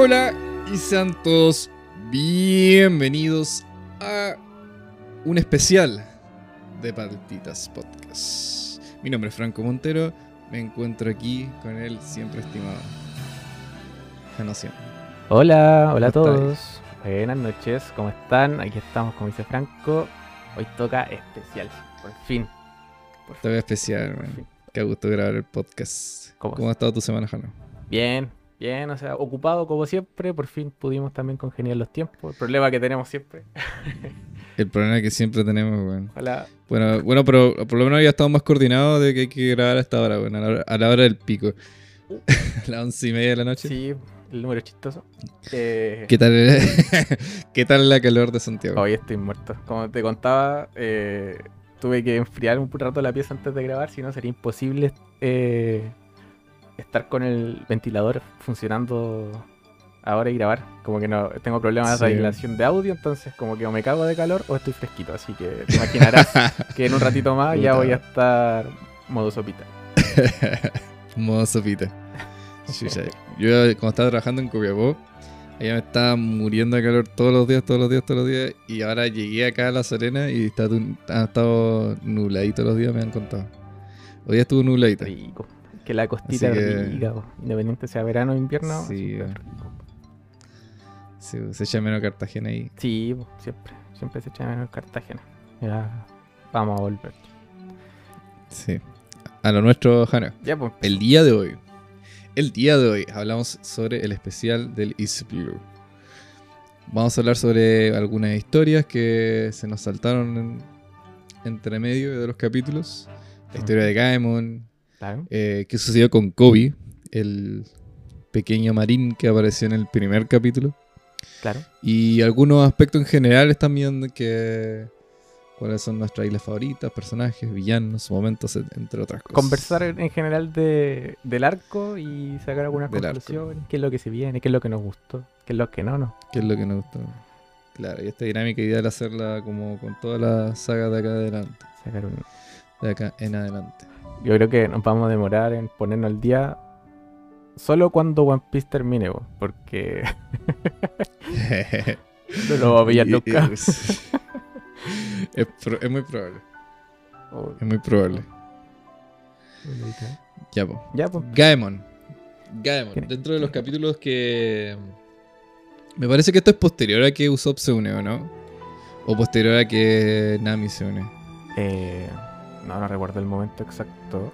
Hola y sean todos bienvenidos a un especial de Palpitas Podcast. Mi nombre es Franco Montero, me encuentro aquí con el siempre estimado Janoción. Hola, hola a ¿Cómo todos. Buenas noches, ¿cómo están? Aquí estamos, como dice Franco. Hoy toca especial, por fin. Por fin. Toca especial, man. Qué gusto grabar el podcast. ¿Cómo ¿Cómo ha estado tu semana, Jano? Bien, bien, o sea, ocupado como siempre. Por fin pudimos también congeniar los tiempos. El problema que tenemos siempre. El problema que siempre tenemos, weón. Ojalá. Bueno, bueno, pero por lo menos ya estamos más coordinados de que hay que grabar a esta hora, weón, a la hora, a la hora del pico. a las once y media de la noche. Sí, el número chistoso. Eh, ¿Qué tal, ¿Qué tal la calor de Santiago? Hoy estoy muerto. Como te contaba, eh, tuve que enfriar un rato la pieza antes de grabar, si no sería imposible eh, estar con el ventilador funcionando ahora y grabar. Como que no tengo problemas Sí. de aislación de audio, entonces como que o me cago de calor o estoy fresquito. Así que te imaginarás que en un ratito más ya voy a estar modo sopita. Modo sopita. Yo cuando estaba trabajando en Copiapó, allá me estaba muriendo de calor todos los días, todos los días, todos los días. Y ahora llegué acá a La Serena y está, ha estado nubladito los días, me han contado. Hoy estuvo nubladito. Rico. Que la costita que- rica, po. independiente sea verano o invierno. Sí, se echa menos Cartagena ahí. Sí, po, siempre. Siempre se echa menos Cartagena. Ya vamos a volver. Sí. A lo nuestro, Jano. Ya, pues. El día de hoy. El día de hoy hablamos sobre el especial del East Blue. Vamos a hablar sobre algunas historias que se nos saltaron en- entre medio de los capítulos. La historia de Gaemon, Claro. eh, qué sucedió con Kobe, el pequeño marín que apareció en el primer capítulo. Claro. Y algunos aspectos en general también que... ¿Cuáles son nuestras islas favoritas, personajes, villanos, momentos, entre otras cosas? Conversar en en general de, del arco y sacar algunas Del arco. conclusiones. ¿Qué es lo que se viene? ¿Qué es lo que nos gustó? ¿Qué es lo que no? no? ¿Qué es lo que nos gustó? Claro, y esta dinámica ideal hacerla como con toda la saga de acá adelante. Sacar un- De acá en adelante. Yo creo que nos vamos a demorar en ponernos al día solo cuando One Piece termine, po, porque no lo vamos a pillar nunca. y- es, pro- es muy probable. Oh, Es muy probable. Ya, po. Ya, pues. Gaemon. Gaemon. Dentro de los capítulos que. Me parece que esto es posterior a que Usopp se une, ¿o no? O posterior a que Nami se une. Eh, no, no recuerdo el momento exacto.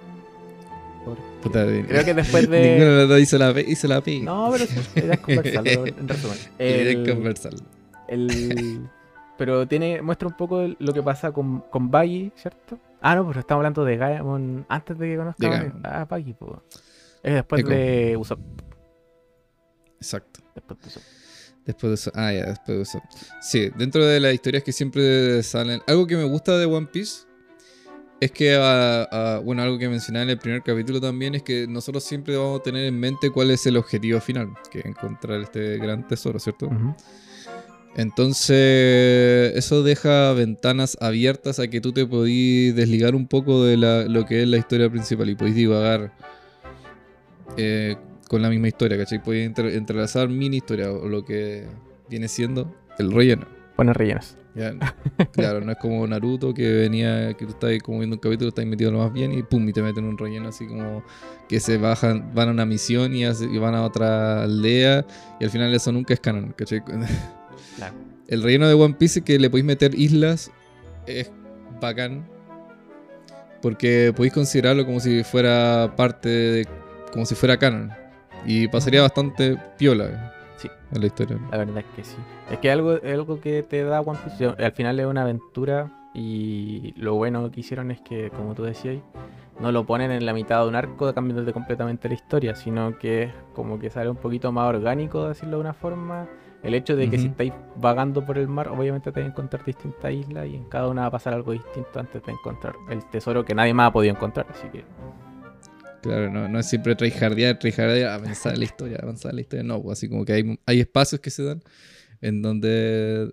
Puta, Creo que después de- Ninguno de hizo la. Hizo la P. No, pero es conversarlo, en resumen. El- conversarlo. El... Pero tiene, muestra un poco lo que pasa con, con Baggy, ¿cierto? Ah, no, pero estamos hablando de Gaemon antes de que conozca De a Baggy, pues. Es después Eco. de Usopp. Exacto. Después de Usopp. Después de eso. Ah, ya, después de eso. Sí, dentro de las historias que siempre salen. Algo que me gusta de One Piece es que, ah, bueno, algo que mencionaba en el primer capítulo también es que nosotros siempre vamos a tener en mente cuál es el objetivo final, que es encontrar este gran tesoro, ¿cierto? Entonces, eso deja ventanas abiertas a que tú te podís desligar un poco de la- lo que es la historia principal y podís divagar eh, con la misma historia, ¿cachai? Entre- entrelazar mini historia o lo que viene siendo el relleno. Buenos rellenos. ¿Ya? claro, no es como Naruto que venía, que tú estás como viendo un capítulo, estás metido lo más bien y pum, y te meten un relleno así como que se bajan, van a una misión y, hace- y van a otra aldea y al final eso nunca es canon, ¿cachai? Claro. El relleno de One Piece que le podéis meter islas es bacán. Porque podéis considerarlo como si fuera parte de. como si fuera canon. Y pasaría bastante piola Sí. en la historia. La verdad es que sí. Es que algo, es algo que te da One Piece. Al final es una aventura. Y lo bueno que hicieron es que, como tú decías, no lo ponen en la mitad de un arco cambiándote completamente la historia, sino que es como que sale un poquito más orgánico, de decirlo de una forma. El hecho de que si Ujú. estáis vagando por el mar, obviamente te vas a encontrar distintas islas y en cada una va a pasar algo distinto antes de encontrar el tesoro que nadie más ha podido encontrar. Así que Claro, no, no es siempre tryhardear, tryhardear, avanzar la historia, avanzar la historia. No, pues así como que hay, hay espacios que se dan en donde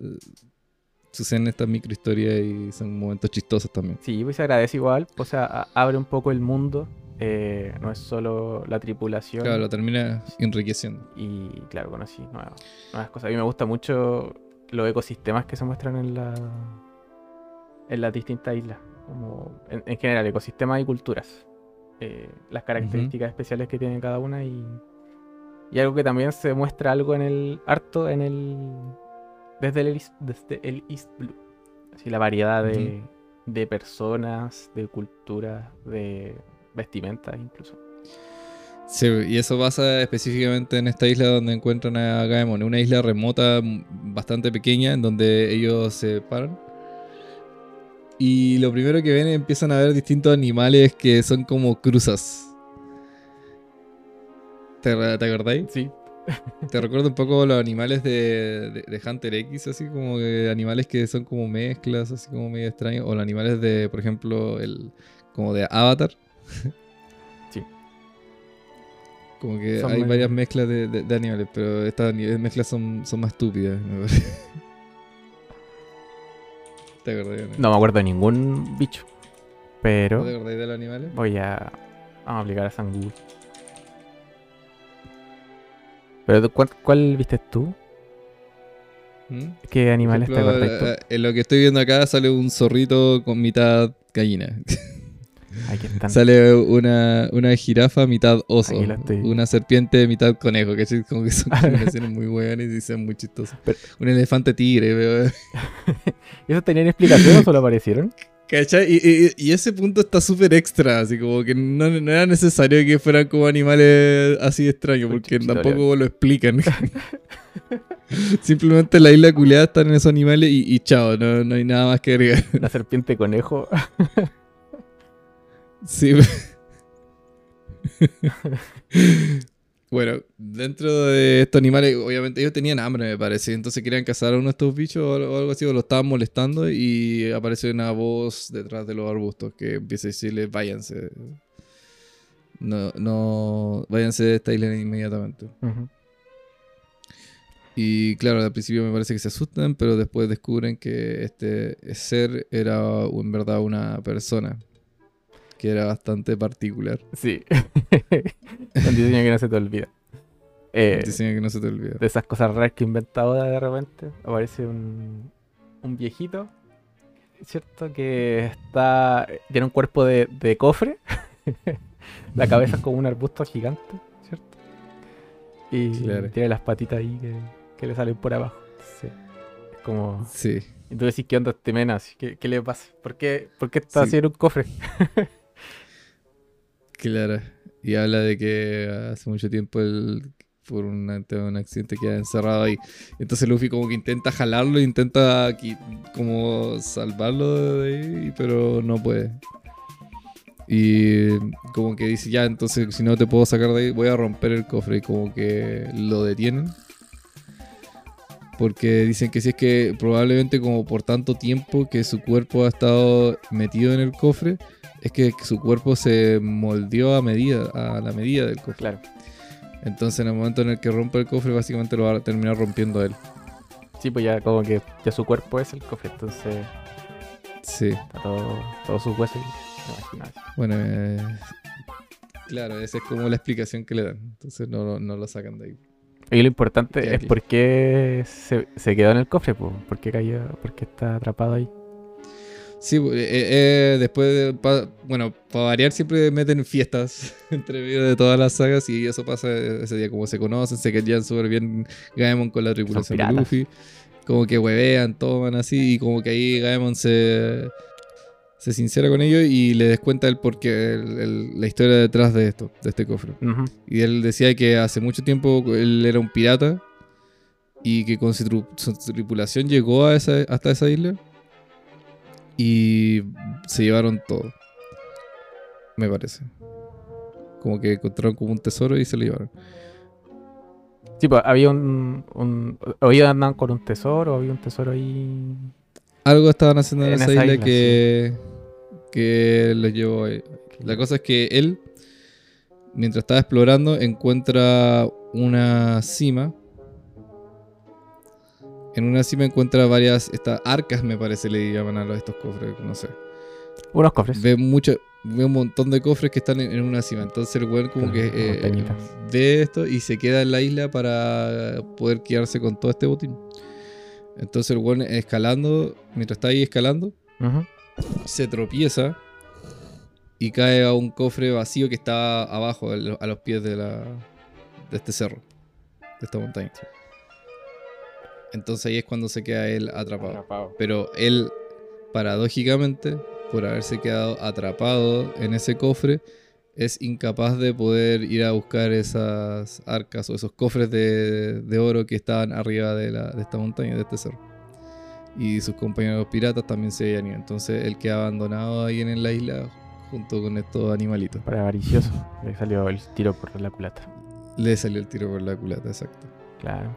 suceden estas microhistorias y son momentos chistosos también. Sí, pues se agradece igual, o sea, abre un poco el mundo eh, no es solo la tripulación. Claro, lo termina enriqueciendo. Y claro, conocí nuevas, nuevas cosas. A mí me gusta mucho los ecosistemas que se muestran en la en las distintas islas. Como en, en general, ecosistemas y culturas. Eh, las características especiales que tiene cada una y, y algo que también se muestra algo en el harto en el desde el, East- desde el East Blue. Así la variedad de, de personas, de culturas, de vestimentas incluso. Sí, y eso pasa específicamente en esta isla donde encuentran a Gaemon, una isla remota bastante pequeña en donde ellos se paran. Y lo primero que ven empiezan a ver distintos animales que son como cruzas. ¿Te, acordáis? Sí, Te recuerdo un poco los animales de, de- de Hunter X, así como que animales que son como mezclas, así como medio extraños. O los animales de, por ejemplo, el como de Avatar. Sí. Como que Son hay muy- varias mezclas de, de- animales, pero estas mezclas son, son más estúpidas, me parece. ¿Te no me acuerdo de ningún bicho. ¿No Pero te acordás de los animales? voy a, vamos a aplicar a San Google. Pero ¿cuál, cuál viste tú? ¿Mm? ¿Qué animales te ejemplo, acordáis tú? eh, En lo que estoy viendo acá sale un zorrito con mitad gallina. Aquí están. Sale una, una jirafa mitad oso. Una serpiente mitad conejo. Que como que son combinaciones muy buenas y son muy chistosas. Pero- Un elefante tigre, veo. ¿Y ¿Esos tenían explicación o solo aparecieron? ¿Cachai? Y, y- y ese punto está súper extra. Así como que no, no era necesario que fueran como animales así extraños. Porque tampoco lo explican. Simplemente en la isla culeada están esos animales y, y chao. No, no hay nada más que agregar. La serpiente conejo. Sí. bueno, dentro de estos animales, obviamente ellos tenían hambre, me parece. Entonces querían cazar a uno de estos bichos o algo así, o lo estaban molestando. Y aparece una voz detrás de los arbustos que empieza a decirles: váyanse. No, no, váyanse de esta isla inmediatamente. Y claro, al principio me parece que se asustan, pero después descubren que este ser era en verdad una persona. Que era bastante particular. Sí. Un diseño que no se te olvida. Eh, Un diseño que no se te olvida. de esas cosas raras que inventa ahora de repente. Aparece un, un viejito, ¿cierto? Que está. Tiene un cuerpo de, de cofre. La cabeza es como un arbusto gigante, ¿cierto? Y Claro. tiene las patitas ahí que, que le salen por abajo. Sí. Es como. Sí. Y tú decís, ¿qué onda este mena? ¿Qué, qué le pasa? ¿Por qué, por qué está Sí. haciendo un cofre? Claro. Y habla de que hace mucho tiempo él, por un accidente, queda encerrado ahí. Entonces Luffy como que intenta jalarlo, intenta como salvarlo de ahí, pero no puede. Y como que dice, ya, entonces si no te puedo sacar de ahí, voy a romper el cofre. Y como que lo detienen. Porque dicen que si es que probablemente como por tanto tiempo que su cuerpo ha estado metido en el cofre, es que su cuerpo se moldeó a medida, a la medida del cofre. Claro. Entonces en el momento en el que rompe el cofre, básicamente lo va a terminar rompiendo él. Sí, pues ya como que ya su cuerpo es el cofre, entonces Sí. está todo, todos sus huesos. Bueno, eh, claro, esa es como la explicación que le dan. Entonces no, lo- no lo sacan de ahí. Y lo importante es por qué se, se quedó en el cofre, pues. ¿Por qué cayó? ¿Por qué está atrapado ahí? Sí, eh, eh, después, de, pa- bueno, para variar siempre meten fiestas entre medio de todas las sagas y eso pasa ese día, como se conocen, se quedan súper bien Gaemon con la tripulación de. Luffy, como que huevean, toman así y como que ahí Gaemon se, se sincera con ellos y le descuenta el porqué, el- el- la historia detrás de esto, de este cofre. Y él decía que hace mucho tiempo él era un pirata y que con su, su tripulación llegó a esa, hasta esa isla y se llevaron todo. Me parece. Como que encontraron como un tesoro y se lo llevaron. Sí, pues había un, un. O ellos andaban con un tesoro, o había un tesoro ahí. Algo estaban haciendo en, En esa, isla, isla, que, que los llevó ahí. La cosa es que él, mientras estaba explorando, encuentra una cima. En una cima encuentra varias, estas arcas me parece le llaman a los- estos cofres, no sé. Unos cofres. Ve mucho, ve un montón de cofres que están en, en una cima. Entonces el weón como que eh, ve esto y se queda en la isla para poder quedarse con todo este botín. Entonces el weón escalando, mientras está ahí escalando, se tropieza y cae a un cofre vacío que está abajo, a los pies de, la, de este cerro, de esta montaña. Entonces ahí es cuando se queda él atrapado. Atrapado. Pero él, paradójicamente, por haberse quedado atrapado en ese cofre, es incapaz de poder ir a buscar esas arcas o esos cofres de, de oro que estaban arriba de, la- de esta montaña, de este cerro. Y sus compañeros piratas también se habían ido. Entonces él queda abandonado ahí en la isla junto con estos animalitos. Para avaricioso. Le salió el tiro por la culata. Le salió el tiro por la culata, exacto. Claro.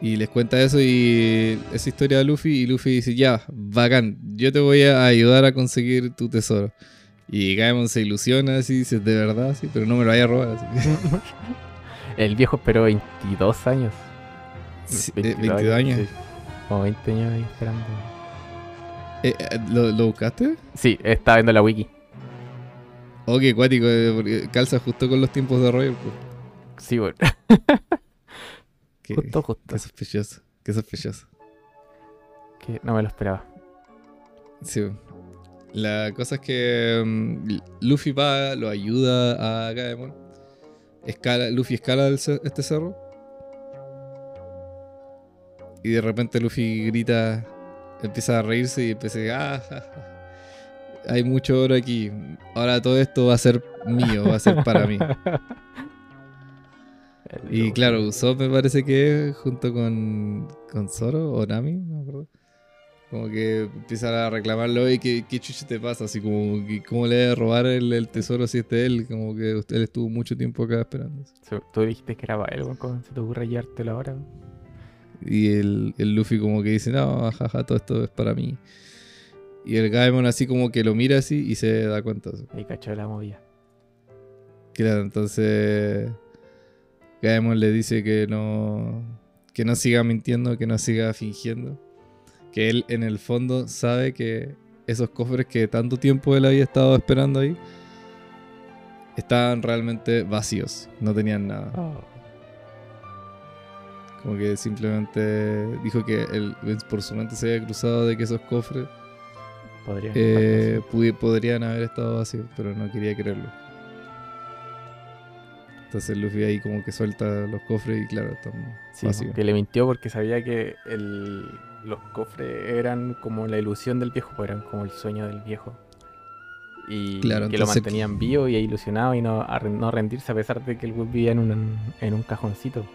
Y les cuenta eso y esa historia a Luffy y Luffy dice, ya, bacán, yo te voy a ayudar a conseguir tu tesoro. Y Gaemon se ilusiona así, dice, de verdad, sí, pero no me lo vaya a robar. Así. El viejo esperó 22 años. Sí, eh, 22 años. sí. Como 20 años ahí esperando. Eh, eh, ¿lo, lo buscaste? Sí, estaba viendo la wiki. Oh, qué cuático, porque calza justo con los tiempos de Royal. pues. Sí, bueno. Qué, Justo, justo. qué sospechoso, qué sospechoso. Que no me lo esperaba. Sí. La cosa es que mm, Luffy va, lo ayuda a Gaemon. Escala, Luffy escala el este cerro. Y de repente Luffy grita, empieza a reírse y empieza a "Ah, ja, ja. hay mucho oro aquí. Ahora todo esto va a ser mío, va a ser para mí. Y claro, Usopp me parece que es junto con, con Zoro o Nami, no me acuerdo. Como que empiezan a reclamarlo, y ¿qué, qué chucha te pasa? Así como, que ¿cómo le debe robar el, el tesoro si es de él? Como que usted él estuvo mucho tiempo acá esperando. Tú dijiste que era para él, weón, ¿cómo se te ocurre llevártelo ahora? Y el, el Luffy como que dice, no, jaja, todo esto es para mí. Y el Gaemon así como que lo mira así y se da cuenta. Ahí cachó la movida. Claro, entonces Gaemon le dice que no que no siga mintiendo, que no siga fingiendo, que él en el fondo sabe que esos cofres que tanto tiempo él había estado esperando ahí estaban realmente vacíos, no tenían nada. Oh. Como que simplemente dijo que él por su mente se había cruzado de que esos cofres Podría eh, podrían haber estado vacíos, pero no quería creerlo. Entonces Luffy ahí como que suelta los cofres y claro, están Sí, vacíos. que le mintió porque sabía que el- los cofres eran como la ilusión del viejo, pues eran como el sueño del viejo. Y Claro, que lo mantenían vivo y ilusionado y no, a no rendirse a pesar de que el güey vivía en un, en un cajoncito.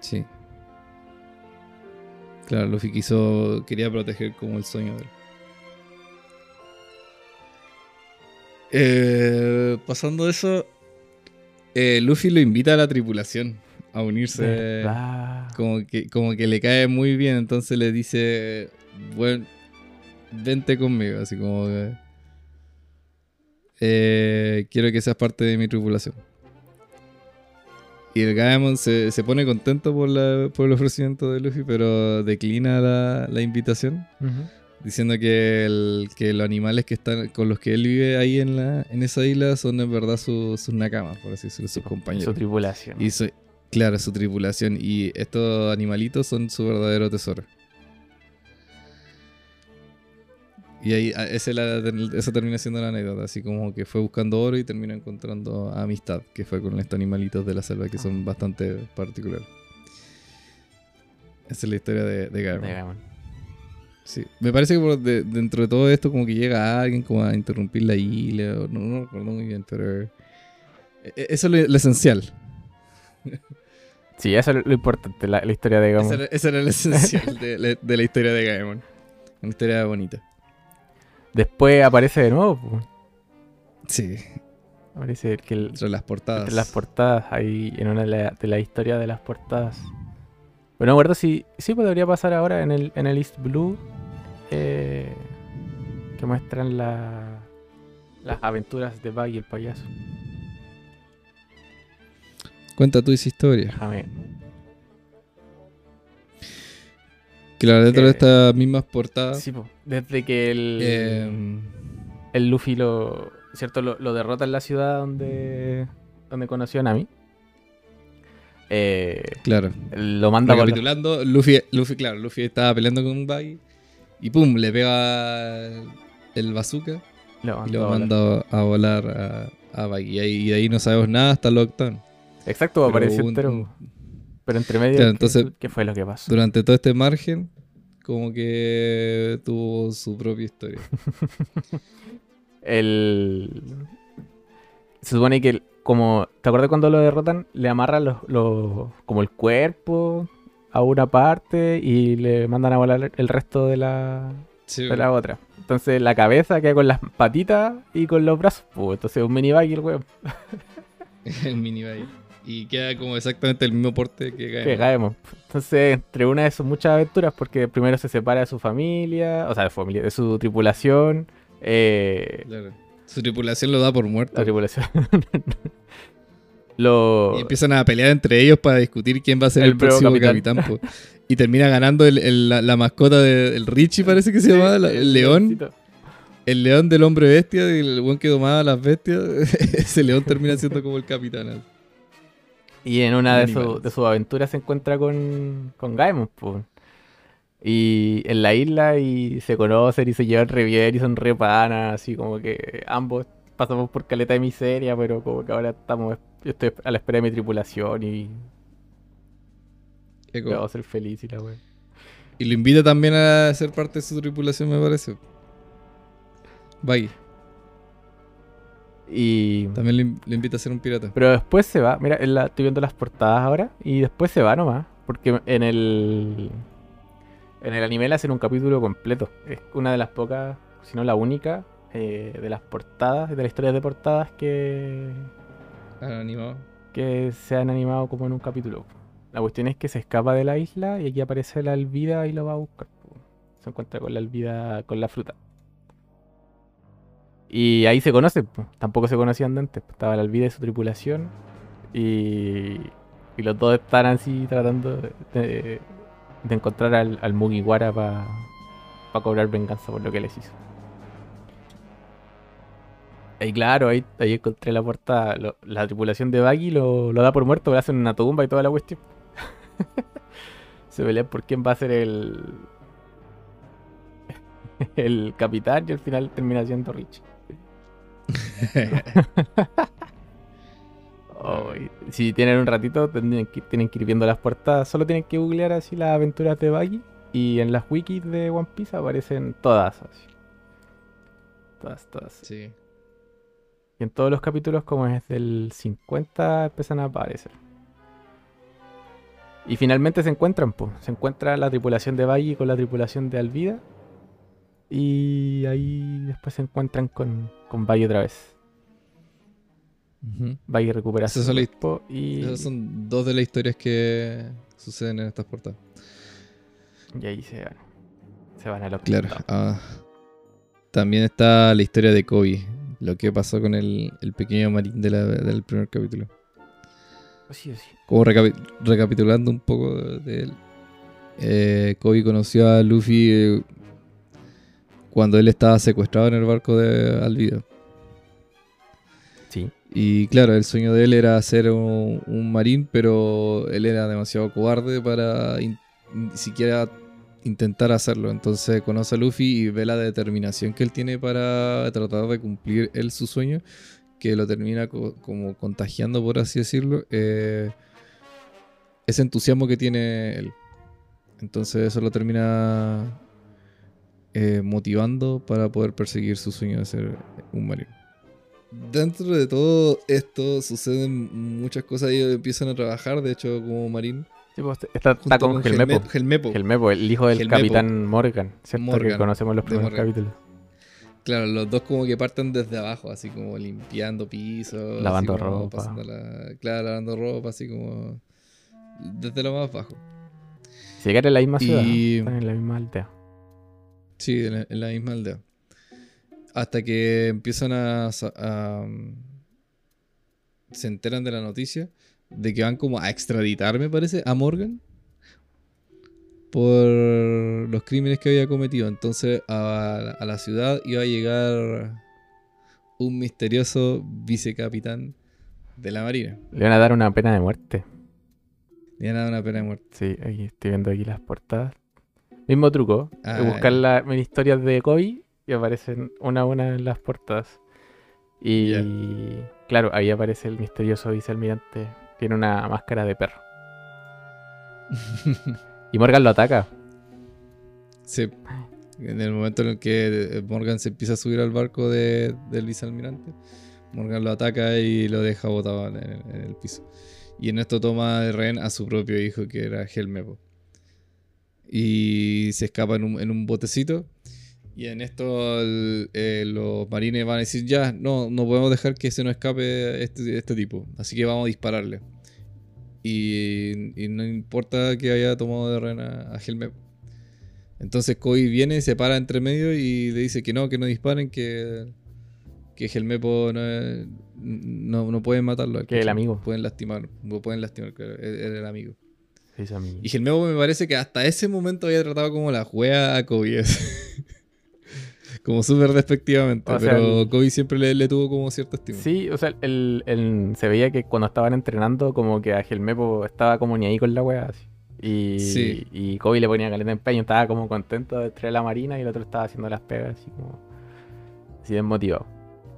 Sí. Claro, Luffy quiso, quería proteger como el sueño de él. Eh, pasando eso, eh, Luffy lo invita a la tripulación a unirse. ¿Verdad? Como que, como que le cae muy bien, entonces le dice, bueno, vente conmigo, así como que, eh, quiero que seas parte de mi tripulación. Y el Gaemon se, se pone contento por, la, por el ofrecimiento de Luffy, pero declina la, la invitación. Diciendo que, el- que los animales que están con los que él vive ahí en, la, en esa isla son en verdad su- sus nakamas, por así decirlo, sus Su compañeros. tripulación. Y su- claro, su tripulación. Y estos animalitos son su verdadero tesoro. Y ahí, a- ese la- esa termina siendo la anécdota. Así como que fue buscando oro y terminó encontrando amistad, que fue con estos animalitos de la selva que son bastante particulares. Esa es la historia de, de Garmin. De Gaimon. Sí. Me parece que por de- dentro de todo esto, como que llega alguien como a interrumpir la isla. No, no recuerdo muy bien, pero. e- e- Eso es lo, lo esencial. Sí, eso es lo, lo importante, la, la historia de Gaimon. Ese era, ese era el esencial de, de la historia de Gaemon. Una historia bonita. Después aparece de nuevo. pues. Sí. Aparece que el, Entre las portadas. entre las portadas, ahí en una de la, de la historia de las portadas. Pero no me acuerdo si sí podría pasar ahora en el, en el East Blue. eh, que muestran la, las aventuras de Buggy el payaso. Cuenta tú esa historia. Déjame. Claro, dentro Eh, de estas mismas portadas. Sí, po, desde que el. eh, el Luffy lo, ¿cierto? Lo, lo derrota en la ciudad donde, donde conoció a Nami. Eh, Claro. lo manda por la- Recapitulando, Luffy, Luffy, claro, Luffy estaba peleando con un Buggy y pum, le pega el bazooka lo y lo manda a volar a, a Buggy. Y de ahí no sabemos nada hasta Lockdown. Exacto, Pero apareció un- entero. Pero entre medio, Claro, ¿qué- entonces- ¿qué fue lo que pasó? Durante todo este margen, como que tuvo su propia historia. El... Se supone que, el- como, ¿te acuerdas cuando lo derrotan? Le amarran los, los- como el cuerpo a una parte y le mandan a volar el resto de la, Sí, de la otra. Entonces la cabeza queda con las patitas y con los brazos. Pues, entonces un mini buggy el weón. el mini Buggy. Y queda como exactamente el mismo porte que cae. Que caemos. Entonces, entre una de sus muchas aventuras, porque primero se separa de su familia, o sea, de su familia, de su tripulación. eh, Claro. Su tripulación lo da por muerto. la tripulación. lo, Y empiezan a pelear entre ellos para discutir quién va a ser El próximo capitán. capitán. po. Y termina ganando el- el- la, la mascota del Richie, parece que se llamaba, la- el león. El león del hombre bestia, el buen que domaba a las bestias. Ese león termina siendo como el capitán. así. Y en una de, su- de sus aventuras se encuentra con, con Gaemon, po. Y en la isla y se conocen y se llevan re bien y son re panas, así como que ambos pasamos por caleta de miseria, pero como que ahora estamos, yo estoy a la espera de mi tripulación y Eco. vamos a ser feliz y la wea. Y lo invita también a ser parte de su tripulación, me parece. Buggy. Y... También le, le invita a ser un pirata. Pero después se va, mira, en la- estoy viendo las portadas ahora y después se va nomás, porque en el en el anime le hacen un capítulo completo. Es una de las pocas, si no la única, eh, de las portadas, de las historias de portadas que, animado. que se han animado como en un capítulo. La cuestión es que se escapa de la isla y aquí aparece la Alvida y lo va a buscar. Se encuentra con la Alvida, con la fruta. Y ahí se conocen, po. tampoco se conocían de antes. Estaba la Alvida y su tripulación. Y, y los dos están así tratando de, de- de encontrar al, al Mugiwara para cobrar venganza por lo que les hizo. Y claro, ahí, ahí encontré la lo- la tripulación de Buggy lo, lo da por muerto, le hacen una tumba y toda la cuestión. Se pelean por quién va a ser el. el capitán y al final termina siendo Rich. Oh, si tienen un ratito, que, tienen que ir viendo las portadas. Solo tienen que googlear así las aventuras de Buggy. Y en las wikis de One Piece aparecen todas así. Todas, todas. Sí. Y en todos los capítulos, como es del 50, empiezan a aparecer. Y finalmente se encuentran, pues. Se encuentra la tripulación de Buggy con la tripulación de Alvida. Y ahí después se encuentran con, con Buggy otra vez. Ujú. Buggy recupera Esas su cuerpo y, Esas son dos de las historias que suceden en estas portadas. y ahí se van. Se van a los Claro. ah. también está la historia de Kobe. Lo que pasó con el, el pequeño marín de la- del primer capítulo. Sí, sí. Como recapi- recapitulando un poco de, de él. eh, Kobe conoció a Luffy eh, cuando él estaba secuestrado en el barco de Alvida. Y claro, el sueño de él era ser un, marín, pero él era demasiado cobarde para ni siquiera intentar hacerlo. Entonces conoce a Luffy y ve la determinación que él tiene para tratar de cumplir él su sueño, que lo termina co- como contagiando, por así decirlo, eh, ese entusiasmo que tiene él. Entonces eso lo termina eh, motivando para poder perseguir su sueño de ser un marín. Dentro de todo esto suceden muchas cosas ellos empiezan a trabajar, de hecho, como marín. Sí, pues, está, está con, Helmepo. Helmepo, el hijo del capitán Morgan, ¿cierto? que conocemos los primeros capítulos. Claro, los dos como que parten desde abajo, así como limpiando pisos. Lavando ropa. la- Claro, lavando ropa, así como desde lo más bajo. Si llegan en la misma ciudad, Y- ¿no? están en la misma aldea. Sí, en la, en la misma aldea. Hasta que empiezan a, um, Se enteran de la noticia de que van como a extraditar, me parece, a Morgan. Por los crímenes que había cometido. Entonces a, a la ciudad iba a llegar un misterioso vicecapitán de la Marina. Le van a dar una pena de muerte. Le van a dar una pena de muerte. Sí, aquí estoy viendo aquí las portadas. Mismo truco. Ah, buscar las mini historias de Kobe y aparecen una a una en las portadas. Y claro, ahí aparece el misterioso vicealmirante. Tiene una máscara de perro. Y Morgan lo ataca. Sí. En el momento en el que Morgan se empieza a subir al barco de- del vicealmirante, Morgan lo ataca y lo deja botado en el, en el piso. Y en esto toma de rehén a su propio hijo, que era Helmepo. Y se escapa en un, en un botecito. Y en esto el- eh, los marines van a decir, ya, no, no podemos dejar que se nos escape este, este tipo. Así que vamos a dispararle. Y, y no importa que haya tomado de rehén a, a Helmepo. Entonces Koi viene, se para entre medio y le dice que no, que no disparen, que, que Helmepo no, es- no, no pueden matarlo. Que el amigo. Pueden lastimar, pueden lastimar, claro, era el amigo. Hizo amigo. Y Helmepo me parece que hasta ese momento había tratado como la juega a Kobe. Como súper despectivamente. O sea, pero el- Kobe siempre le, le tuvo como cierto estímulo. Sí, o sea, el, el- se veía que cuando estaban entrenando, como que a Helmepo estaba como ni ahí con la wea. Así. Y, Sí. y Kobe le ponía caleta de empeño, estaba como contento de traer la marina y el otro estaba haciendo las pegas, así como. Así desmotivado.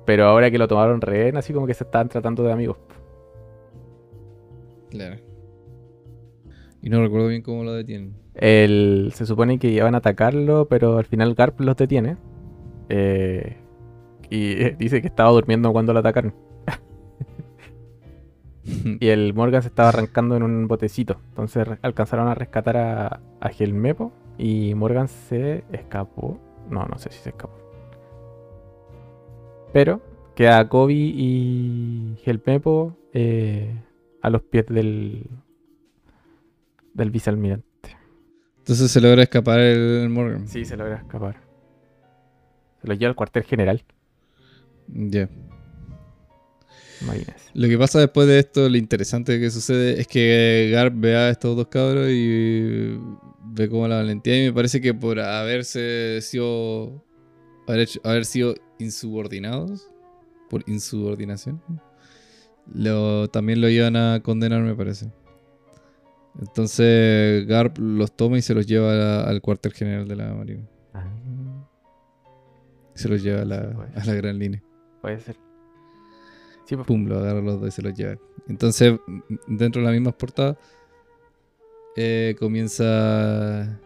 Pero ahora que lo tomaron rehén, así como que se estaban tratando de amigos. Claro. Y no recuerdo bien cómo lo detienen. El, se supone que iban a atacarlo, pero al final Garp los detiene. Eh, y dice que estaba durmiendo cuando lo atacaron. Y el Morgan se estaba arrancando en un botecito. Entonces alcanzaron a rescatar a, a Helmepo. Y Morgan se escapó. No, no sé si se escapó. Pero queda Kobe y Helmepo eh, a los pies del, del vicealmirante. Entonces se logra escapar el Morgan. Sí, se logra escapar. Se lo lleva al cuartel general. Ya. Imagínense. Lo que pasa después de esto, lo interesante que sucede es que Garp ve a estos dos cabros y ve como la valentía. Y me parece que por haberse sido. haber, hecho- haber sido insubordinados, por insubordinación, lo, también lo iban a condenar, me parece. Entonces Garp los toma y se los lleva a al cuartel general de la Marina. Ah, Se los lleva a la, a la gran línea. puede ser. Sí, pues, pum, lo agarra los dos y se los lleva. Entonces, dentro de las mismas portadas, eh, comienza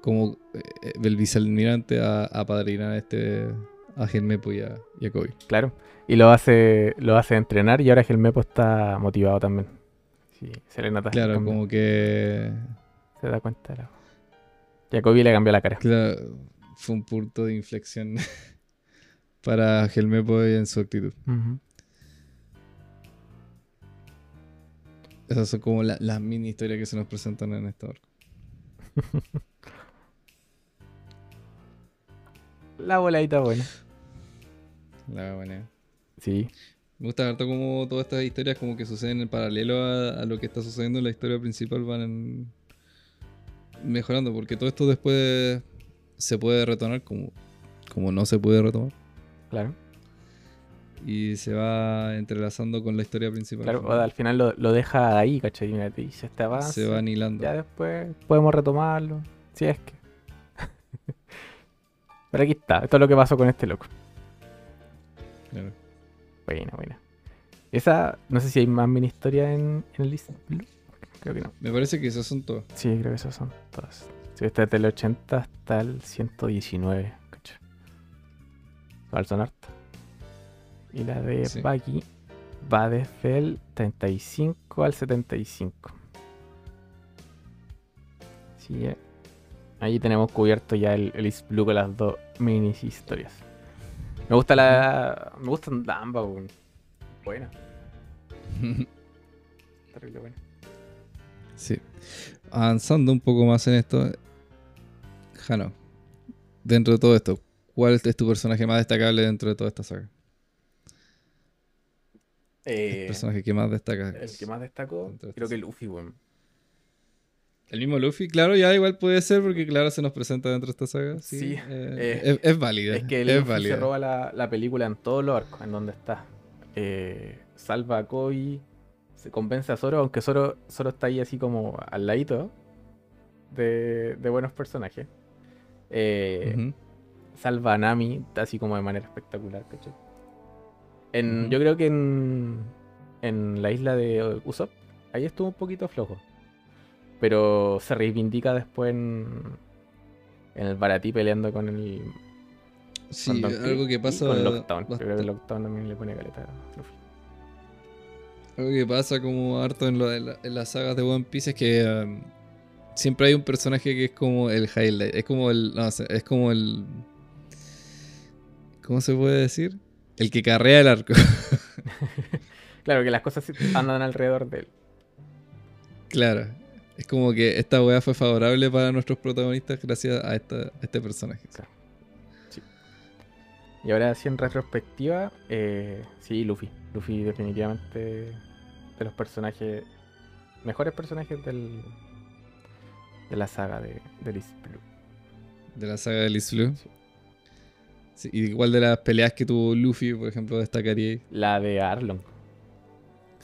como eh, el vicealmirante a, a padrinar a este a Helmepo y a, y a Kobe. Claro. Y lo hace, lo hace entrenar y ahora Helmepo está motivado también. Sí, se le nota. Claro, como que Se da cuenta. la- Jacobi le cambió la cara. claro, fue un punto de inflexión para Helmepo y en su actitud. Esas son como la- las mini historias que se nos presentan en este arco. La voladita buena. La buena. Sí. Me gusta harto como todas estas historias como que suceden en paralelo a, a lo que está sucediendo en la historia principal van en- mejorando, porque todo esto después se puede retomar como, como no se puede retomar Claro. y se va entrelazando con la historia principal. Claro, al final lo, lo deja ahí, ¿cachai? Dice este avance. se va anilando. Ya después podemos retomarlo. Si es que. Pero aquí está. Esto es lo que pasó con este loco. Claro. Buena, buena. Esa, no sé si hay más mini historia en, en el list. Creo que no. Me parece que esos son todos. Sí, creo que esas son todas. Sí, está desde el 80 hasta el 119, ¿cachai? Va son harto. Y la de Sí. Va desde el 35 al 75. Sí, eh. Ahí tenemos cubierto ya el, el East Blue con las dos mini historias. Me gusta la. Me gustan ambas, weón. Buena. Terrible buena. sí. Avanzando un poco más en esto, Jano, dentro de todo esto, ¿cuál es tu personaje más destacable dentro de toda esta saga? El Eh, personaje que más destaca. El que más destacó, creo que Luffy, weón. El mismo Luffy, claro, ya igual puede ser porque claro se nos presenta dentro de esta saga. Sí, Sí, eh, eh, es, es válida. Es que es Luffy se roba la, la película en todos los arcos, en donde está. Salva a Kobe, se convence a Zoro, aunque Zoro, Zoro está ahí así como al ladito de, de buenos personajes. Eh. Salva a Nami, así como de manera espectacular, ¿cachai? En. Yo creo que en, en la isla de Usopp, ahí estuvo un poquito flojo. Pero se reivindica después en, en el Baratí peleando con el Sí, con algo que pasa. con Lockdown. Yo creo que Lockdown también le pone caleta. Algo que pasa como harto en, lo de la- en las sagas de One Piece es que um, siempre hay un personaje que es como el highlight. Es como el. No sé, es como el. ¿Cómo se puede decir? El que carrea el arco. Claro que las cosas sí andan alrededor de él. claro. Es como que esta weá fue favorable para nuestros protagonistas gracias a, esta- a este personaje. Y ahora sí en retrospectiva, eh, sí, Luffy. Luffy definitivamente de los personajes, mejores personajes del, de la saga de, de Liz Blue. De la saga de Liz Blue. Sí. Igual de las peleas que tuvo Luffy, por ejemplo, destacaría La de Arlong.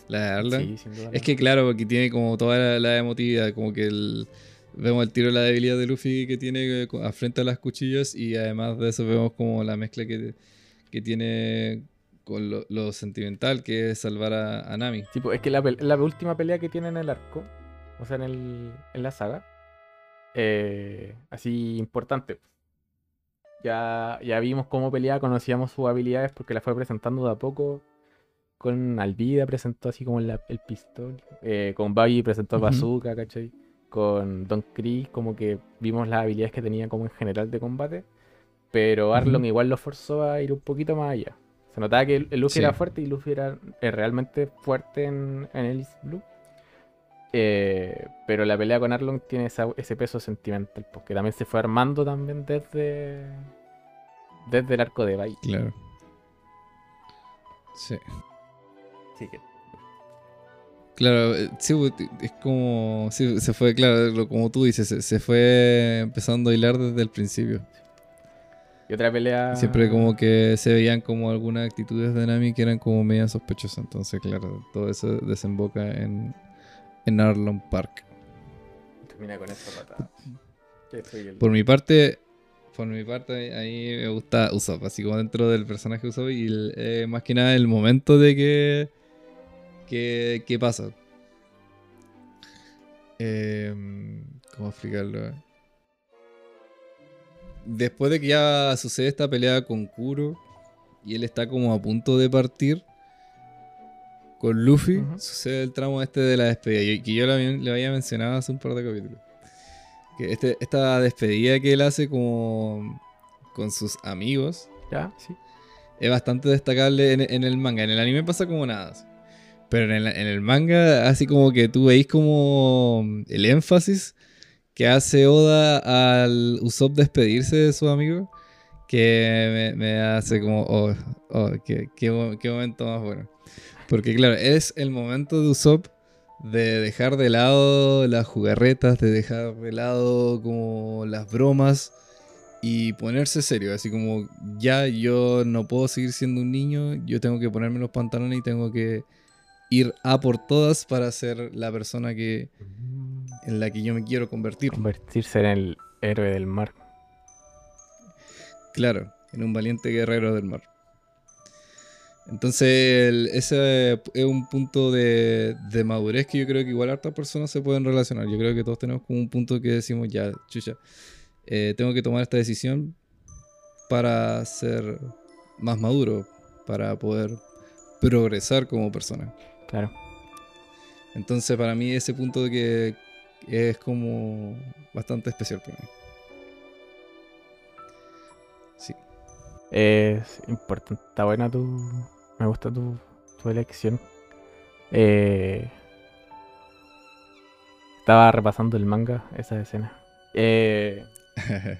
la de Arlong. Sí, sin duda. Es que claro, porque tiene como toda la, la emotividad, como que el, vemos el tiro de la debilidad de Luffy que tiene eh, a frente a las cuchillas y además de eso vemos como la mezcla que, que tiene con lo, lo sentimental que es salvar a, a Nami. Sí, pues, es que la, la última pelea que tiene en el arco, o sea, en, el, en la saga, eh, así importante. Ya, ya vimos cómo peleaba, conocíamos sus habilidades porque la fue presentando de a poco. Con Alvida presentó así como la- el pistol. eh, con Babi presentó Ujú. Bazooka, ¿cachai? Con Don Krieg como que vimos las habilidades que tenía como en general de combate. Pero Arlong Ujú. igual lo forzó a ir un poquito más allá. Se notaba que Luffy Sí. era fuerte y Luffy era eh, realmente fuerte en, en Ellis Blue. Eh, pero la pelea con Arlong tiene esa- ese peso sentimental, porque también se fue armando también desde, desde el arco de Bai. Claro. Sí. Claro, eh, sí, es como. Sí, se fue, claro, como tú dices, se, se fue empezando a hilar desde el principio. Y otra pelea. Siempre como que se veían como algunas actitudes de Nami que eran como media sospechosas. Entonces, claro, todo eso desemboca en, en Arlong Park. Termina con esa patada. El- Por mi parte, por mi parte, ahí me gusta Usopp, así como dentro del personaje Usopp y el- eh, más que nada el momento de que, que, que pasa. Em, ¿Cómo explicarlo? Después de que ya sucede esta pelea con Kuro y él está como a punto de partir con Luffy, Ujú. sucede el tramo este de la despedida, y- que yo le, había mencionado hace un par de capítulos. Que este, esta despedida que él hace como con sus amigos ¿Ya? Sí. es bastante destacable en, en el manga. En el anime pasa como nada. así. Pero en el, en el manga, así como que tú veis como el énfasis que hace Oda al Usopp despedirse de sus amigos, que me, me hace como, oh, oh, qué, qué qué momento más bueno. Porque claro, es el momento de Usopp de dejar de lado las jugarretas, de dejar de lado como las bromas y ponerse serio, así como ya yo no puedo seguir siendo un niño, yo tengo que ponerme los pantalones y tengo que ir a por todas para ser la persona que en la que yo me quiero convertir. Convertirse en el héroe del mar. Claro, en un valiente guerrero del mar. Entonces, el- ese es un punto de, de madurez que yo creo que igual hartas personas se pueden relacionar. Yo creo que todos tenemos como un punto que decimos, ya, chucha, eh, tengo que tomar esta decisión para ser más maduro, para poder progresar como persona. Claro. Entonces, para mí ese punto de que es como bastante especial para mí. Sí. Es importante. Está buena tu. Me gusta tu, tu elección. Eh, estaba repasando el manga, esa escena. Eh,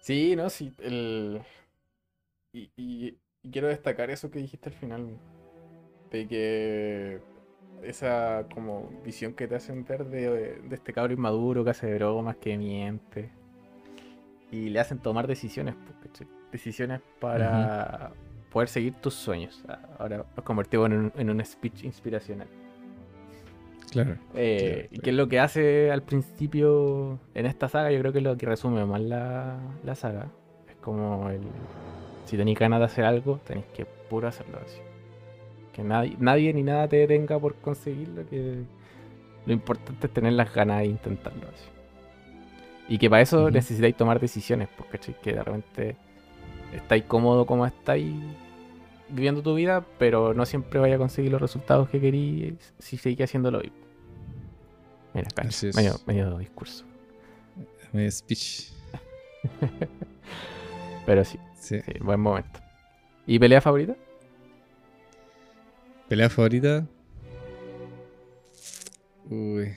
sí, no, sí. El, y, y- y quiero destacar eso que dijiste al final. De que esa como visión que te hacen ver de, de este cabro inmaduro que hace bromas, que miente. Y le hacen tomar decisiones, pues, decisiones para poder seguir tus sueños. Ah, Ahora los convertimos en un, en un speech inspiracional. Claro. Eh, Claro, qué es lo que hace al principio en esta saga, yo creo que es lo que resume más la, la saga. Es como el. Si tenéis ganas de hacer algo, tenéis que puro hacerlo así. Que nadie, nadie ni nada te detenga por conseguirlo, que lo importante es tener las ganas de intentarlo así. Y que para eso Ujú. necesitáis tomar decisiones, porque que de repente estáis cómodo como estáis viviendo tu vida, pero no siempre vais a conseguir los resultados que queréis si seguís haciéndolo hoy. Mira, cacho, medio, medio discurso. Mi speech. Pero sí, Sí. sí, buen momento. ¿Y pelea favorita? ¿Pelea favorita? Uy.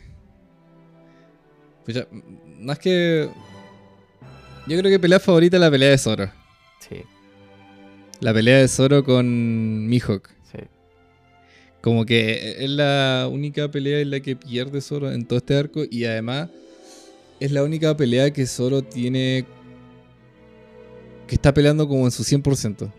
Pucha, más que. Yo creo que pelea favorita es la pelea de Zoro. Sí, La pelea de Zoro con Mihawk. sí. Como que es la única pelea en la que pierde Zoro en todo este arco. Y además es la única pelea que Zoro tiene. Que está peleando como en su 100%.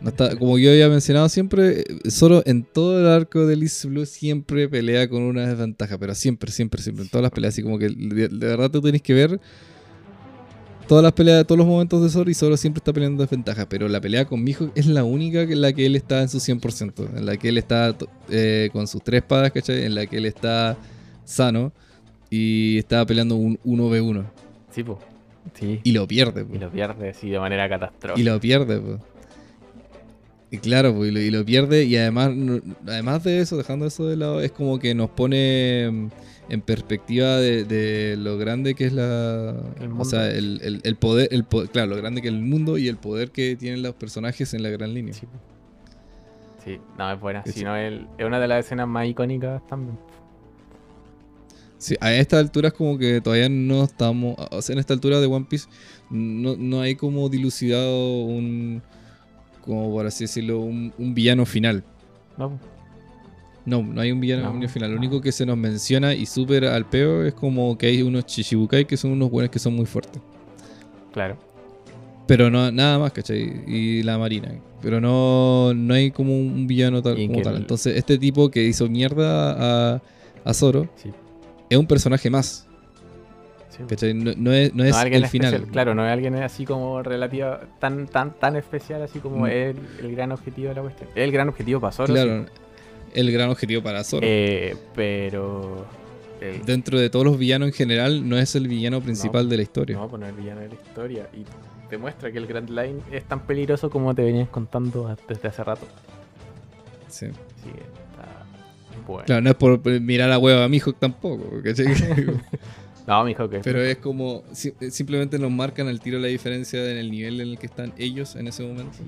No está- como yo había mencionado siempre, Zoro en todo el arco de Liz Blue siempre pelea con una desventaja. Pero siempre, siempre, siempre. En todas las peleas. Así como que de, de verdad tú tenés que ver todas las peleas, todos los momentos de Zoro y Zoro siempre está peleando desventaja. Pero la pelea con Mihawk es la única en la que él está en su 100%. En la que él está eh, con sus tres espadas, ¿cachai? En la que él está sano y está peleando un 1v1. Sí, po. Sí. Y lo pierde, po. Y lo pierde así de manera catastrófica. Y lo pierde, po. Y claro, pues, y lo, y lo pierde. Y además, además de eso, dejando eso de lado, es como que nos pone en perspectiva de, de lo grande que es la. El o mundo. sea, el, el- el poder, el claro, lo grande que es el mundo y el poder que tienen los personajes en la gran línea. Sí, no, es buena. Sí. Si no, el- es una de las escenas más icónicas también. Sí, a esta altura es como que todavía no estamos. O sea, en esta altura de One Piece no, no hay como dilucidado un. Como por así decirlo, un, un villano final. ¿No? No, no hay un villano No, final. Lo único que se nos menciona y súper al peo es como que hay unos Chichibukai que son unos buenos que son muy fuertes. Claro. Pero no, nada más, ¿cachai? Y la marina. Pero no, no hay como un villano tal como tal. Entonces, este tipo que hizo mierda a, a Zoro Sí. es un personaje más. sí. No, no es, no es el final. especial, Claro, no es alguien así como relativa, tan, tan, tan especial así como Mm. el, el gran objetivo de la cuestión. Es el gran objetivo para Zoro, Claro, sí. El gran objetivo para Zoro. Eh, pero. el- Dentro de todos los villanos en general, no es el villano principal No, de la historia. no, pues no es el villano de la historia. Y demuestra que el Grand Line es tan peligroso como te venían contando desde hace rato. Sí. Que está bueno. Claro, no es por mirar a huevo a Mihawk tampoco. No, mijo, que. Pero es como, si- simplemente nos marcan al tiro la diferencia en el nivel en el que están ellos en ese momento Sí,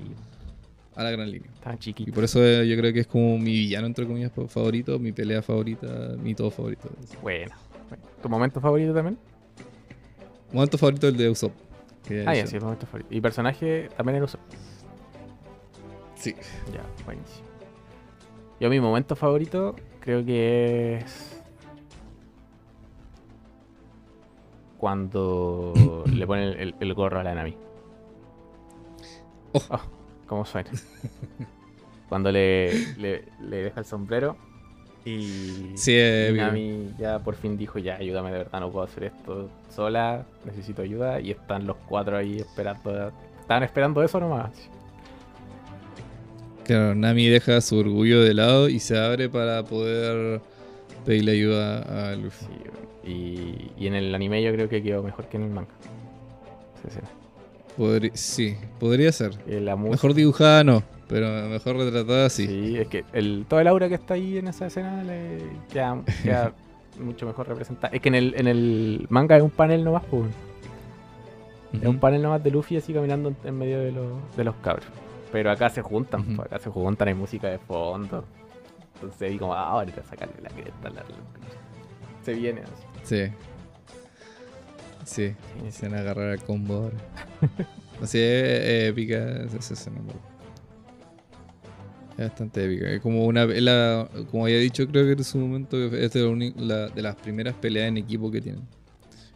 a la gran línea. estaban Y chiquitos. por eso eh, yo creo que es como mi villano, entre comillas, fa- favorito, mi pelea favorita, mi todo favorito. Bueno. bueno. ¿Tu momento favorito también? Momento favorito el de Usopp. que Ah, ya, es- sí, el momento favorito. ¿Y personaje también era Usopp? Sí. Ya, buenísimo. Yo mi momento favorito creo que es cuando le ponen el, el- el gorro a la Nami. Oh. Oh, ¿Cómo suena? cuando le, le, le deja el sombrero y, Sí, eh, Nami ya por fin dijo, ya, ayúdame, de verdad, no puedo hacer esto sola, necesito ayuda. Y están los cuatro ahí esperando, estaban esperando eso nomás. Claro, Nami deja su orgullo de lado y se abre para poder pedirle ayuda a Luffy. Sí, y, y en el anime yo creo que quedó mejor que en el manga. Escena. Podri- sí, podría ser. La música- Mejor dibujada no, pero mejor retratada sí. Sí, es que el, todo el aura que está ahí en esa escena le queda, queda mucho mejor representada. Es que en el, en el manga es un panel nomás, pues. Es un panel nomás de Luffy así caminando en, medio de, los de los cabros. Pero acá se juntan, pues, acá se juntan, hay música de fondo. Entonces ahí como, ah, ahorita sacarle la cresta. la- la- Se viene así. Sí. Sí, Sí, se van a agarrar al combo ahora. Así es épica esa escena. ¿no? Es bastante épica. Es como una la- como había dicho, creo que en su momento es de, la la- de las primeras peleas en equipo que tienen.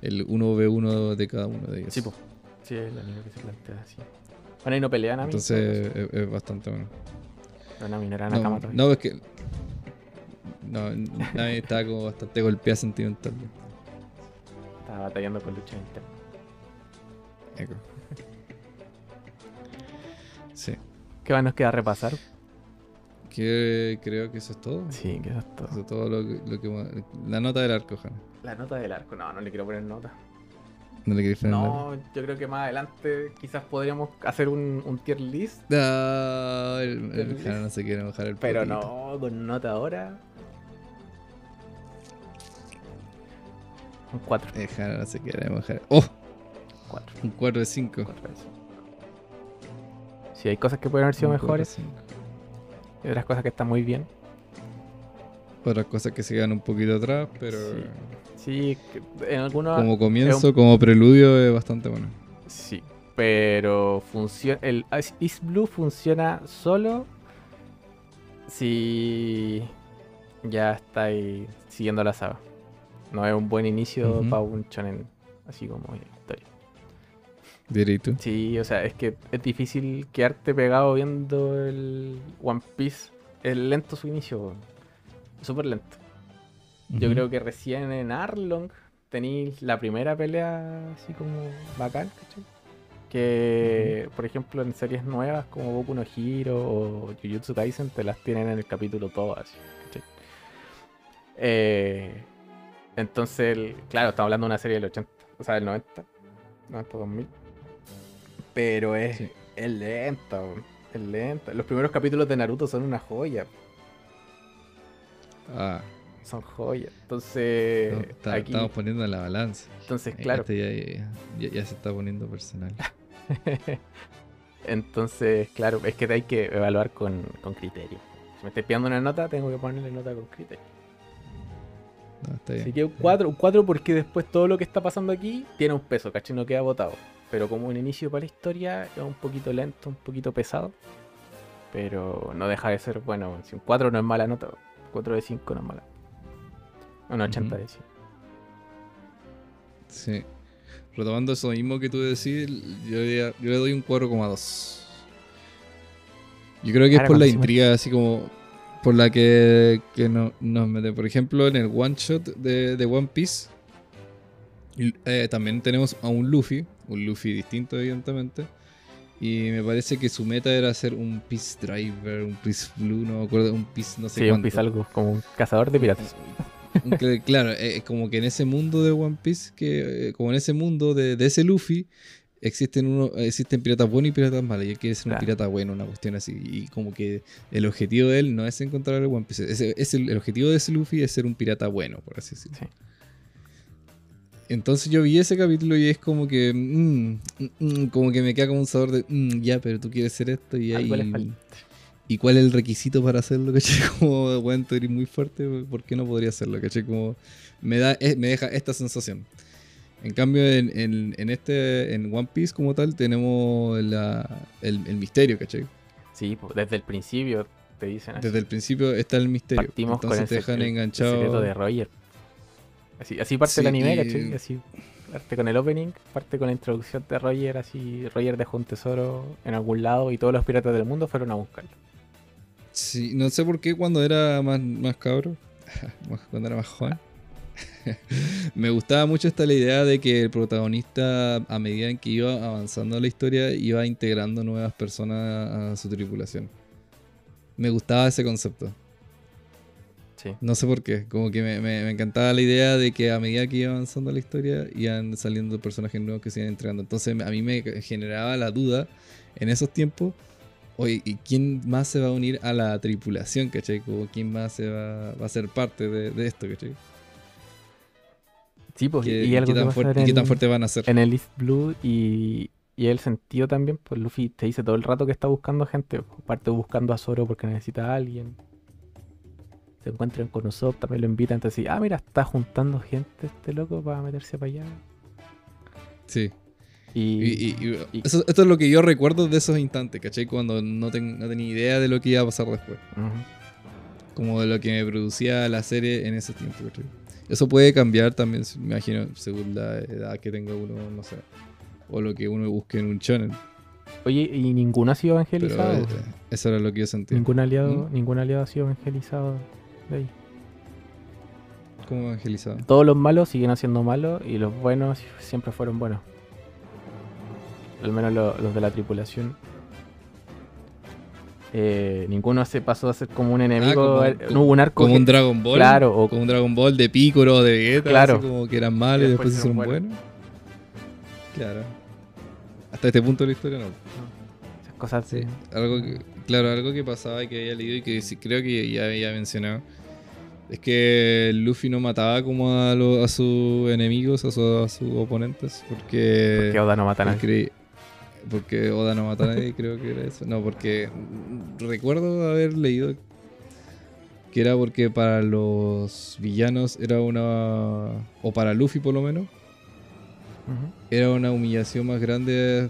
El 1v1 de cada uno de ellos. Sí, po. Sí, es el anime que se plantea así. Bueno, y no pelean a mí. Entonces es, es bastante bueno. No, Nami no es que. No, nadie estaba como bastante golpeada sentimental. Batallando con lucha interna. Eco. Sí. ¿Qué más nos queda repasar? Que creo que eso es todo. Sí, que eso es todo. Eso es todo lo que, lo que- La nota del arco, Jana. La nota del arco. No, no le quiero poner nota. No le queréis poner nota? No, yo creo que más adelante quizás podríamos hacer un, un tier list. No, el, el Pero- Jana no se quiere mojar el Pero potito. no, con nota ahora. Un 4. El Jana no se quiere mojar. ¡Oh! 4. Un 4 de 5. Si hay cosas que pueden haber sido mejores, hay otras cosas que están muy bien. Otras cosas que se quedan un poquito atrás, pero Sí, que en algunos. como comienzo, como preludio es bastante bueno. Sí, pero funciona. El East Blue funciona solo si ya estáis siguiendo la saga. No es un buen inicio para un shonen así como historia. Directo. Sí, o sea, es que es difícil quedarte pegado viendo el One Piece. Es lento su inicio, súper lento. Yo creo que recién en Arlong tenéis la primera pelea así como bacán, ¿cachai? Que, por ejemplo, en series nuevas como Boku no Hero o Jujutsu Kaisen te las tienen en el capítulo todas, ¿cachai? Eh, entonces, el- claro, estamos hablando de una serie del 80, o sea, del 90, 90 2000. Pero es, Sí. es lenta, es lenta. Los primeros capítulos de Naruto son una joya, Ah, son joyas. Entonces, no, está- aquí, estamos poniendo en la balanza. entonces, claro. este ya, ya- ya se está poniendo personal. Entonces, claro, es que hay que evaluar con, con criterio. Si me estoy pidiendo una nota, tengo que ponerle nota con criterio. No, está bien. Así que un 4, un 4 porque después todo lo que está pasando aquí tiene un peso, ¿cachai? No queda votado. Pero como un inicio para la historia es un poquito lento, un poquito pesado. Pero no deja de ser bueno. Si un 4 no es mala nota, 4 de 5 no es mala. Un 80 Ujú. de 100. Sí. Retomando eso mismo que tú decís, yo, le- yo le doy un 4,2. Yo creo que es Ahora por la intriga, así como por la que, que no- nos mete. Por ejemplo, en el one shot de, de One Piece, eh, también tenemos a un Luffy, un Luffy distinto, evidentemente. Y me parece que su meta era ser un Peace Driver, un Peace Blue, no me acuerdo, un Peace no sé Sí, un cuánto. piso algo como un cazador de piratas. Un cl- Claro, eh, como que en ese mundo de One Piece, que eh, como en ese mundo de, de ese Luffy, existen uno, existen piratas buenos y piratas malos. Y él quiere ser un pirata bueno, una cuestión así. Y como que el objetivo de él no es encontrar el One Piece. Es, es el, el objetivo de ese Luffy es ser un pirata bueno, por así decirlo. Sí. Entonces yo vi ese capítulo y es como que. mm, mm, mm, como que me queda como un sabor de. ya, pero tú quieres ser esto y ahí. ¿Y cuál es el requisito para hacerlo? ¿Cachai? Como, bueno, tú eres muy fuerte, ¿por qué no podría hacerlo? ¿Cachai? Como, me, da, eh, me deja esta sensación. En cambio, en, en- en este, en One Piece como tal, tenemos la- el, el misterio, ¿cachai? Sí, pues, desde el principio te dicen así. Desde el principio está el misterio. Partimos Entonces con te el, dejan secreto de Roger. Así, así parte Sí, el anime, y- ¿cachai? Así parte con el opening, parte con la introducción de Roger, así Roger dejó un tesoro en algún lado y todos los piratas del mundo fueron a buscarlo. Sí, no sé por qué cuando era más, más cabro, cuando era más joven, me gustaba mucho esta la idea de que el protagonista, a medida en que iba avanzando la historia, iba integrando nuevas personas a su tripulación. Me gustaba ese concepto. Sí. No sé por qué. Como que me, me- me encantaba la idea de que a medida que iba avanzando la historia, iban saliendo personajes nuevos que se iban entregando. Entonces a mí me generaba la duda en esos tiempos. Oye, ¿y quién más se va a unir a la tripulación, cachai? Como quién más se va, va a ser parte de, de esto, cachai? Sí, pues, ¿Qué, y y algo qué que tan en y qué tan el- fuerte van a ser? En el East Blue y, y el sentido también, pues Luffy te dice todo el rato que está buscando gente. pues, Parte buscando a Zoro porque necesita a alguien. Se encuentran con Usopp, también lo invitan. Entonces, ah, mira, está juntando gente este loco para meterse para allá. Sí. Y, Y, y- y- y- eso- esto es lo que yo recuerdo de esos instantes, ¿cachai? Cuando no, ten- no tenía idea de lo que iba a pasar después. Como de lo que me producía la serie en ese tiempo, ¿cachai? Eso puede cambiar también, me imagino, según la edad que tenga uno, no sé. O lo que uno busque en un channel. Oye, y ninguno ha sido Pero evangelizado. eh, eso era lo que yo sentía. ningún aliado, ¿Mm? ningún aliado ha sido evangelizado de ahí. Como evangelizado. Todos los malos siguen siendo malos y los buenos siempre fueron buenos. Al menos lo- los de la tripulación. Eh, ninguno se pasó a ser como un enemigo. como- eh, no hubo un arco. Como que- un Dragon Ball. Claro, o- Como un Dragon Ball de Piccolo o de Vegeta. Claro. así como que eran malos y después, se hicieron buenos. Claro. Hasta este punto de la historia no. esas cosas Sí, de- algo que, claro, algo que pasaba y que había leído y que sí, creo que ya había mencionado es que Luffy no mataba como a, lo- a sus enemigos, a, su- a sus oponentes, porque Porque Oda no mata a nadie. Porque, Oda no mata a nadie, creo que era eso. No, porque recuerdo haber leído que era porque para los villanos era una o para Luffy por lo menos era una humillación más grande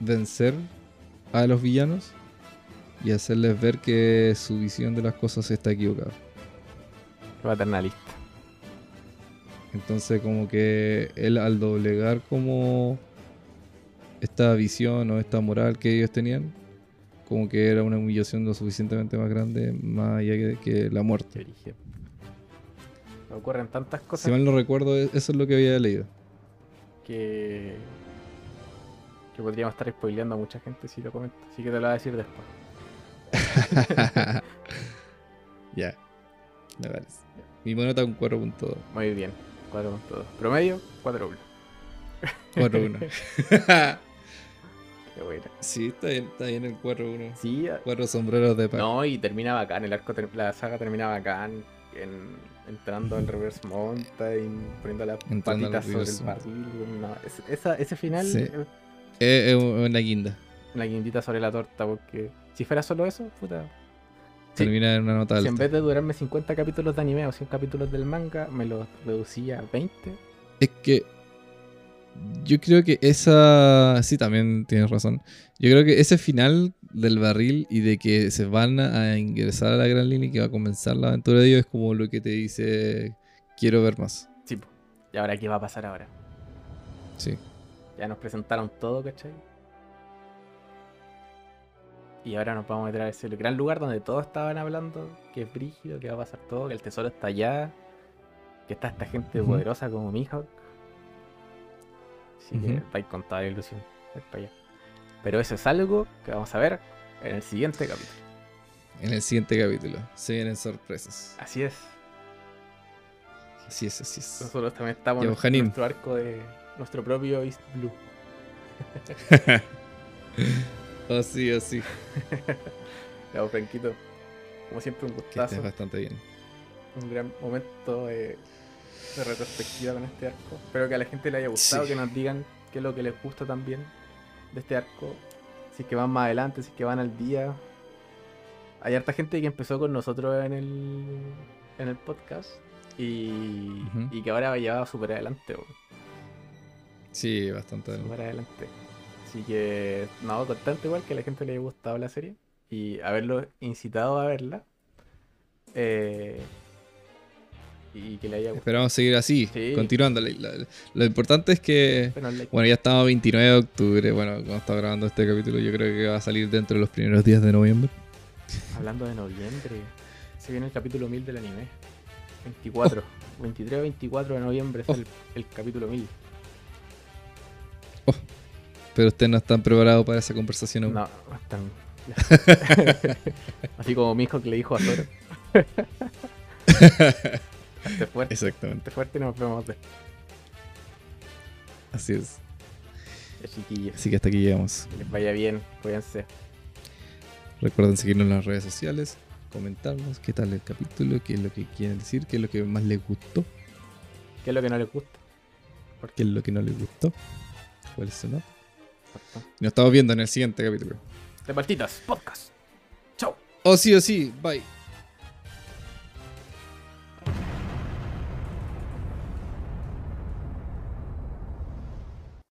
vencer a los villanos y hacerles ver que su visión de las cosas está equivocada. Paternalista. Entonces como que él al doblegar como esta visión o esta moral que ellos tenían, como que era una humillación lo suficientemente más grande, más allá que, que la muerte. Me ocurren tantas cosas Si mal no recuerdo, e- eso es lo que había leído. que. que podríamos estar spoileando a mucha gente si lo comento. Así que te lo voy a decir después. ya, me parece. Mi monota un 4.2. Muy bien. 4.2. Promedio, 4.1. 4-1. Qué buena. sí, está bien, está bien el 4-1. Sí, Cuatro sombreros de paz. no, y termina bacán. El arco, la saga termina bacán. En, entrando al reverse mountain, poniendo las Entrando patitas sobre el barril. no, es- esa- ese final Sí. es Es, es una guinda. una guindita sobre la torta. Porque si fuera solo eso, puta. Sí. Termina en una nota Si alta. en vez de durarme 50 capítulos de anime o 100 capítulos del manga, me los reducía a 20. Es que yo creo que esa... Sí, también tienes razón. Yo creo que ese final del barril y de que se van a ingresar a la gran línea y que va a comenzar la aventura de ellos es como lo que te dice quiero ver más. Sí. ¿Y ahora qué va a pasar ahora? Sí. Ya nos presentaron todo, ¿cachai? Y ahora nos vamos a meter a ese gran lugar donde todos estaban hablando que es brígido, que va a pasar todo, que el tesoro está allá, que está esta gente poderosa como Mihawk. Así que Ujú. vais con toda la ilusión. para allá. Pero eso es algo que vamos a ver en el siguiente capítulo. En el siguiente capítulo se vienen sorpresas. Así es. Así es, así es. Nosotros también estamos Ya, en nuestro arco de nuestro propio East Blue. Así, así. Ya, pues, Franquito. Como siempre, un Que gustazo. estés bastante bien. un gran momento de, de retrospectiva con este arco. Espero que a la gente le haya gustado, Sí. que nos digan qué es lo que les gusta también de este arco. Si es que van más adelante, si es que van al día. Hay harta gente que empezó con nosotros en el, en el podcast y, y que ahora va súper adelante. weón. Sí, bastante. Súper adelante. Así que, no, contento igual que a la gente le haya gustado la serie y haberlo incitado a verla. Eh, y que le haya gustado. Esperamos seguir así, Sí. continuando. La- lo importante es que, Bueno, ya estamos a 29 de octubre. Bueno, cuando está grabando este capítulo, yo creo que va a salir dentro de los primeros días de noviembre. Hablando de noviembre, se viene el capítulo 1000 del anime. 24, 23 o 24 de noviembre es Oh. el, el capítulo 1000. Pero ustedes no están preparados para esa conversación aún. No, no están. Así como mi hijo que le dijo a Zoro. Fuerte, Exactamente, fuerte y nos vemos después, así es. chiquillos. Así que hasta aquí llegamos. Que les vaya bien, cuídense. Recuerden seguirnos en las redes sociales, comentarnos qué tal el capítulo, qué es lo que quieren decir, qué es lo que más les gustó, ¿Qué es lo que no les gusta? qué es lo que no les gustó, cuál es su. Y nos estamos viendo en el siguiente capítulo. De Partitas, podcast. Chao. Oh, sí, oh, sí, bye.